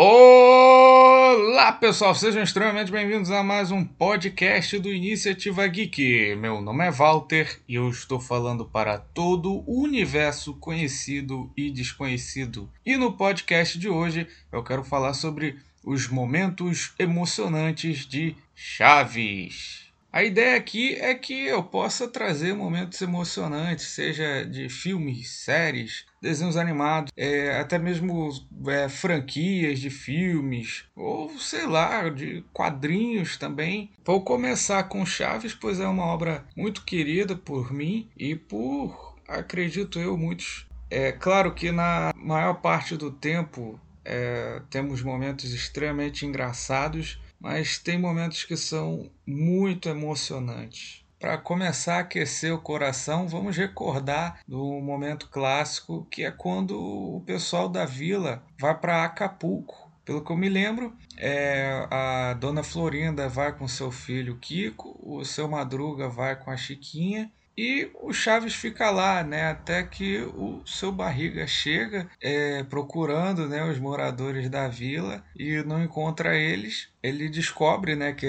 Olá pessoal, sejam extremamente bem-vindos a mais um podcast do Iniciativa Geek. Meu nome é Walter e eu estou falando para todo o universo conhecido e desconhecido. E no podcast de hoje eu quero falar sobre os momentos emocionantes de Chaves. A ideia aqui é que eu possa trazer momentos emocionantes, seja de filmes, séries, desenhos animados, é, até mesmo é, franquias de filmes, ou sei lá, de quadrinhos também. Vou começar com Chaves, pois é uma obra muito querida por mim e por, acredito eu, muitos. É claro que na maior parte do tempo é, temos momentos extremamente engraçados mas tem momentos que são muito emocionantes. Para começar a aquecer o coração, vamos recordar do momento clássico que é quando o pessoal da vila vai para Acapulco. Pelo que eu me lembro, é, a dona Florinda vai com seu filho Kiko, o seu Madruga vai com a Chiquinha e o Chaves fica lá, né, até que o seu barriga chega é, procurando, né, os moradores da vila e não encontra eles. Ele descobre, né, que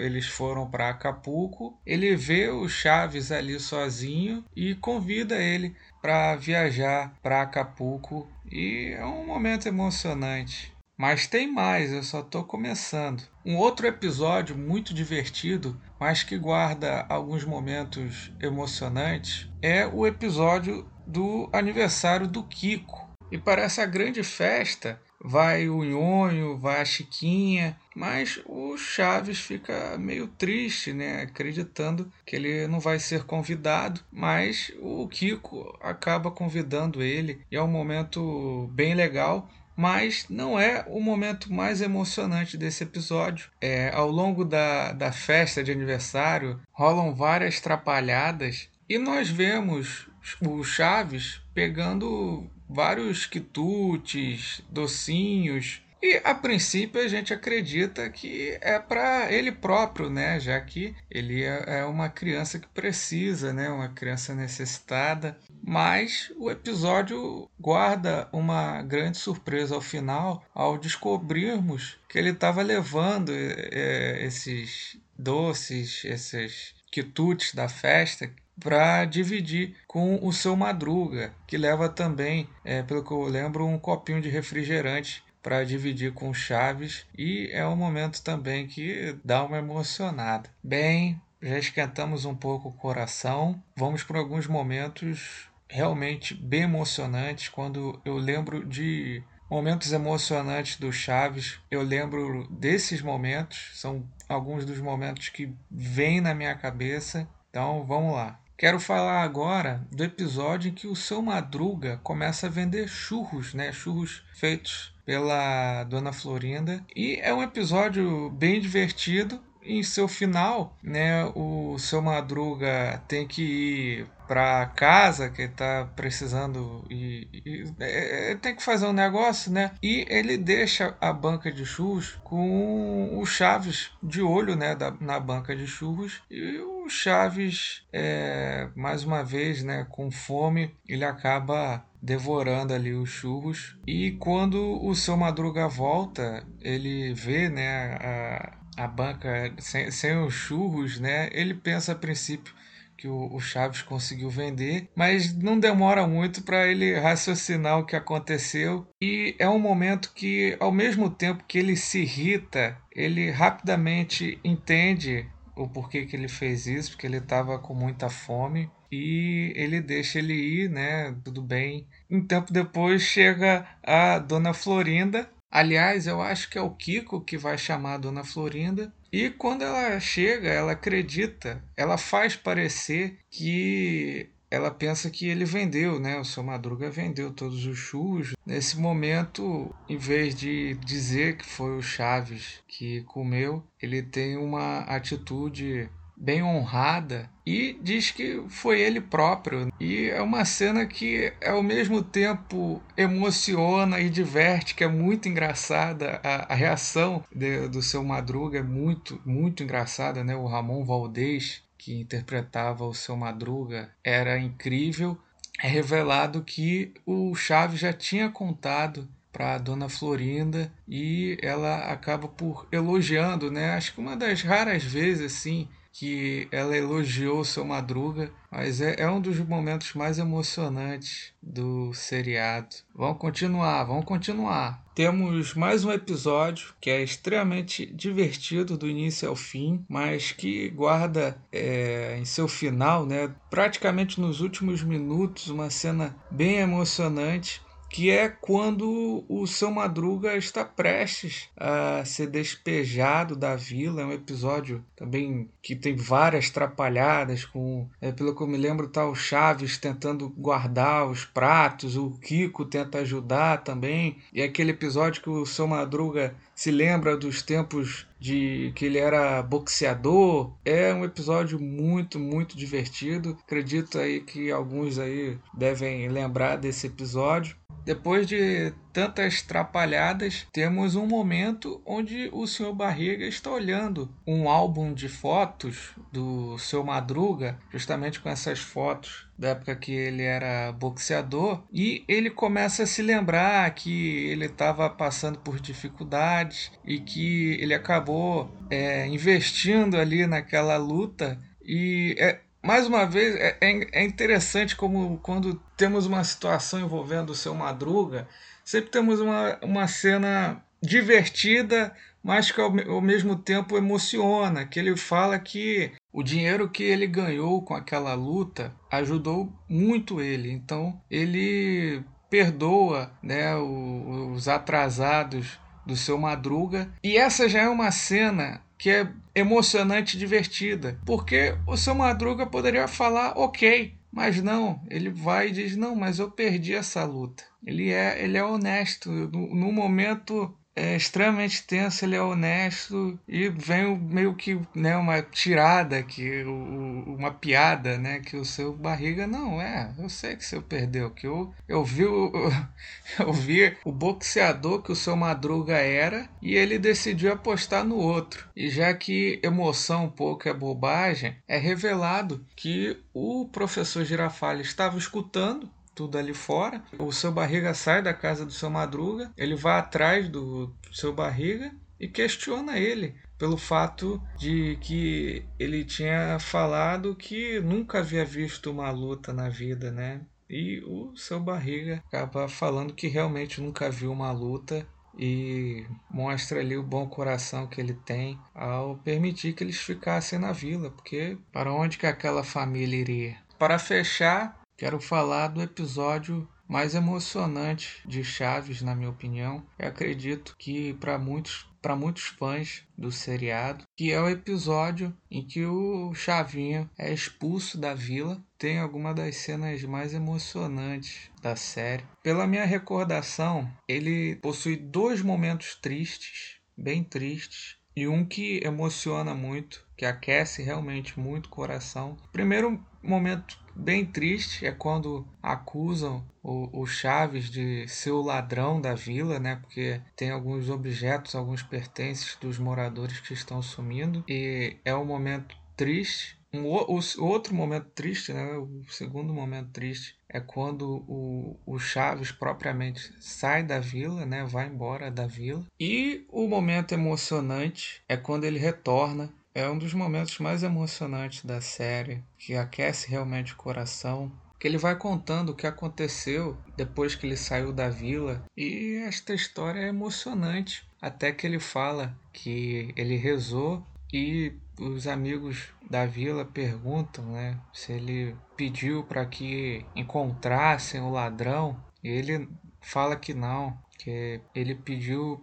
eles foram para Acapulco. Ele vê o Chaves ali sozinho e convida ele para viajar para Acapulco e é um momento emocionante. Mas tem mais, eu só estou começando. Um outro episódio muito divertido, mas que guarda alguns momentos emocionantes, é o episódio do aniversário do Kiko. E para essa grande festa vai o Nhonho, vai a Chiquinha, mas o Chaves fica meio triste, né? Acreditando que ele não vai ser convidado, mas o Kiko acaba convidando ele e é um momento bem legal mas não é o momento mais emocionante desse episódio. É, ao longo da, da festa de aniversário rolam várias trapalhadas e nós vemos o Chaves pegando vários quitutes, docinhos e a princípio a gente acredita que é para ele próprio, né? Já que ele é, é uma criança que precisa, né? Uma criança necessitada. Mas o episódio guarda uma grande surpresa ao final, ao descobrirmos que ele estava levando é, esses doces, esses quitutes da festa para dividir com o seu Madruga, que leva também, é, pelo que eu lembro, um copinho de refrigerante para dividir com Chaves e é um momento também que dá uma emocionada. Bem, já esquentamos um pouco o coração, vamos para alguns momentos realmente bem emocionantes quando eu lembro de momentos emocionantes do Chaves. Eu lembro desses momentos, são alguns dos momentos que vêm na minha cabeça. Então, vamos lá. Quero falar agora do episódio em que o seu Madruga começa a vender churros, né? Churros feitos pela Dona Florinda. E é um episódio bem divertido. Em seu final, né, o seu Madruga tem que ir para casa que está precisando e, e, é, é, tem que fazer um negócio, né? E ele deixa a banca de churros com o Chaves de olho, né, da, na banca de churros e o Chaves, é, mais uma vez, né, com fome, ele acaba devorando ali os churros. E quando o seu Madruga volta, ele vê né, a, a banca sem, sem os churros, né? Ele pensa a princípio que o, Chaves conseguiu vender, mas não demora muito para ele raciocinar o que aconteceu. E é um momento que, ao mesmo tempo que ele se irrita, ele rapidamente entende o porquê que ele fez isso, porque ele estava com muita fome e ele deixa ele ir, né? Tudo bem. Um tempo depois chega a Dona Florinda. Aliás, eu acho que é o Kiko que vai chamar a Dona Florinda. E quando ela chega, ela acredita, ela faz parecer que ela pensa que ele vendeu, né? O seu Madruga vendeu todos os churros. Nesse momento, em vez de dizer que foi o Chaves que comeu, ele tem uma atitude bem honrada e diz que foi ele próprio. E é uma cena que ao mesmo tempo emociona e diverte, que é muito engraçada. A, a reação de, do seu Madruga é muito, muito engraçada, né? O Ramon Valdez, que interpretava o seu Madruga, era incrível. É revelado que o Chaves já tinha contado para Dona Florinda e ela acaba por elogiando, né? Acho que uma das raras vezes assim que ela elogiou o seu Madruga, mas é, é um dos momentos mais emocionantes do seriado. Vamos continuar, vamos continuar. Temos mais um episódio que é extremamente divertido do início ao fim, mas que guarda é, em seu final, né, praticamente nos últimos minutos, uma cena bem emocionante que é quando o seu Madruga está prestes a ser despejado da vila. É um episódio também que tem várias trapalhadas, com, é, pelo que eu me lembro, tá o Chaves tentando guardar os pratos, o Kiko tenta ajudar também, e é aquele episódio que o seu Madruga se lembra dos tempos de que ele era boxeador. É um episódio muito, muito divertido. Acredito aí que alguns aí devem lembrar desse episódio. Depois de tantas trapalhadas, temos um momento onde o Sr. Barriga está olhando um álbum de fotos do seu Madruga, justamente com essas fotos da época que ele era boxeador, e ele começa a se lembrar que ele estava passando por dificuldades e que ele acabou é, investindo ali naquela luta. E é, mais uma vez, é, é, é interessante como quando temos uma situação envolvendo o seu Madruga, sempre temos uma, uma cena divertida, mas que ao, ao, mesmo tempo emociona, que ele fala que o dinheiro que ele ganhou com aquela luta ajudou muito ele. Então ele perdoa né, os atrasados do seu Madruga. E essa já é uma cena que é emocionante e divertida, porque o seu Madruga poderia falar ok, mas não, ele vai e diz: Não, mas eu perdi essa luta. Ele é, ele é honesto. No, no momento é extremamente tenso, ele é honesto e vem meio que né, uma tirada, que uma piada, né? Que o seu barriga, não, é, eu sei que o seu perdeu, que eu, eu vi o, eu vi o boxeador que o seu Madruga era e ele decidiu apostar no outro. E já que emoção um pouco é bobagem, é revelado que o professor Girafales estava escutando tudo ali fora. O seu barriga sai da casa do seu madruga, ele vai atrás do seu barriga e questiona ele pelo fato de que ele tinha falado que nunca havia visto uma luta na vida, né? E o seu barriga acaba falando que realmente nunca viu uma luta e mostra ali o bom coração que ele tem ao permitir que eles ficassem na vila, porque para onde que aquela família iria? Para fechar, Quero falar do episódio mais emocionante de Chaves, na minha opinião. Eu acredito que para muitos para muitos fãs do seriado, que é o episódio em que o Chavinho é expulso da vila. Tem alguma das cenas mais emocionantes da série. Pela minha recordação, ele possui dois momentos tristes, bem tristes, e um que emociona muito, que aquece realmente muito o coração. Primeiro momento bem triste é quando acusam o, o, Chaves de ser o ladrão da vila, né? Porque tem alguns objetos, alguns pertences dos moradores que estão sumindo. E é um momento triste. Um, o, outro momento triste, né? O segundo momento triste é quando o, o Chaves propriamente sai da vila, né? Vai embora da vila. E o momento emocionante é quando ele retorna é um dos momentos mais emocionantes da série, que aquece realmente o coração. Que ele vai contando o que aconteceu depois que ele saiu da vila. E esta história é emocionante. Até que ele fala que ele rezou e os amigos da vila perguntam né, se ele pediu para que encontrassem o ladrão. E ele fala que não, que ele pediu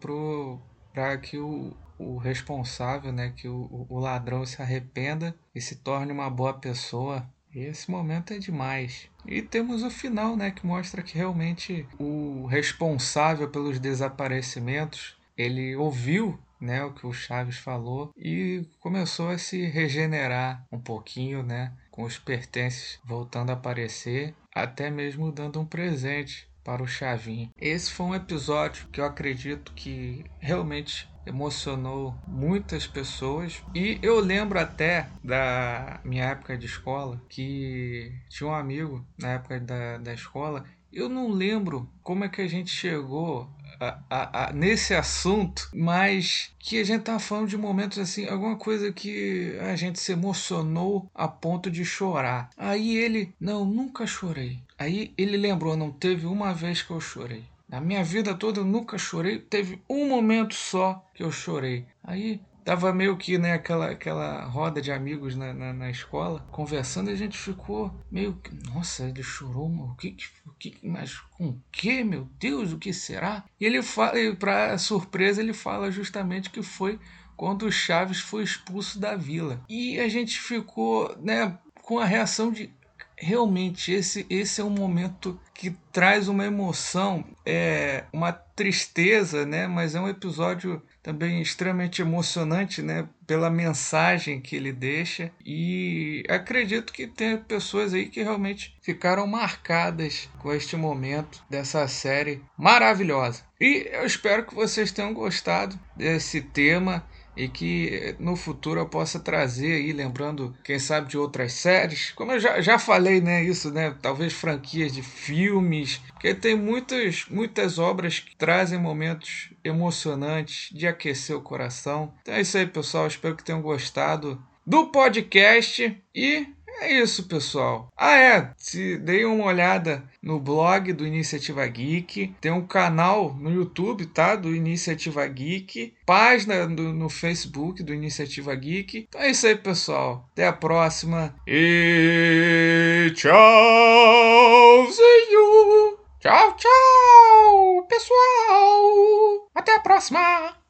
para que o, o responsável, né, que o, o ladrão se arrependa e se torne uma boa pessoa. E esse momento é demais. E temos o final, né, que mostra que realmente o responsável pelos desaparecimentos, ele ouviu né, o que o Chaves falou e começou a se regenerar um pouquinho, né, com os pertences voltando a aparecer, até mesmo dando um presente para o Chavinho. Esse foi um episódio que eu acredito que realmente emocionou muitas pessoas. E eu lembro até da minha época de escola que tinha um amigo na época da, da escola. Eu não lembro como é que a gente chegou a, a, a, nesse assunto, mas que a gente tava falando de momentos assim, alguma coisa que a gente se emocionou a ponto de chorar. Aí ele, não, nunca chorei. Aí ele lembrou, não teve uma vez que eu chorei. Na minha vida toda eu nunca chorei, teve um momento só que eu chorei. Aí tava meio que né, aquela, aquela roda de amigos na, na, na, escola, conversando, e a gente ficou meio que, nossa, ele chorou, o que, o que, mas com o que, meu Deus, o que será? E ele fala, para surpresa, ele fala justamente que foi quando o Chaves foi expulso da vila. E a gente ficou, né, com a reação de realmente esse, esse é um momento que traz uma emoção, é uma tristeza, né? Mas é um episódio também extremamente emocionante, né? Pela mensagem que ele deixa e acredito que tem pessoas aí que realmente ficaram marcadas com este momento dessa série maravilhosa. E eu espero que vocês tenham gostado desse tema e que no futuro eu possa trazer aí, lembrando, quem sabe, de outras séries. Como eu já, já falei, né, isso, né, talvez franquias de filmes, porque tem muitas, muitas obras que trazem momentos emocionantes de aquecer o coração. Então é isso aí, pessoal, espero que tenham gostado do podcast e é isso, pessoal. Ah, é. Se deem uma olhada no blog do Iniciativa Geek. Tem um canal no YouTube, tá? Do Iniciativa Geek. Página do, no Facebook do Iniciativa Geek. Então é isso aí, pessoal. Até a próxima. E tchauzinho. Tchau, tchau, pessoal. Até a próxima.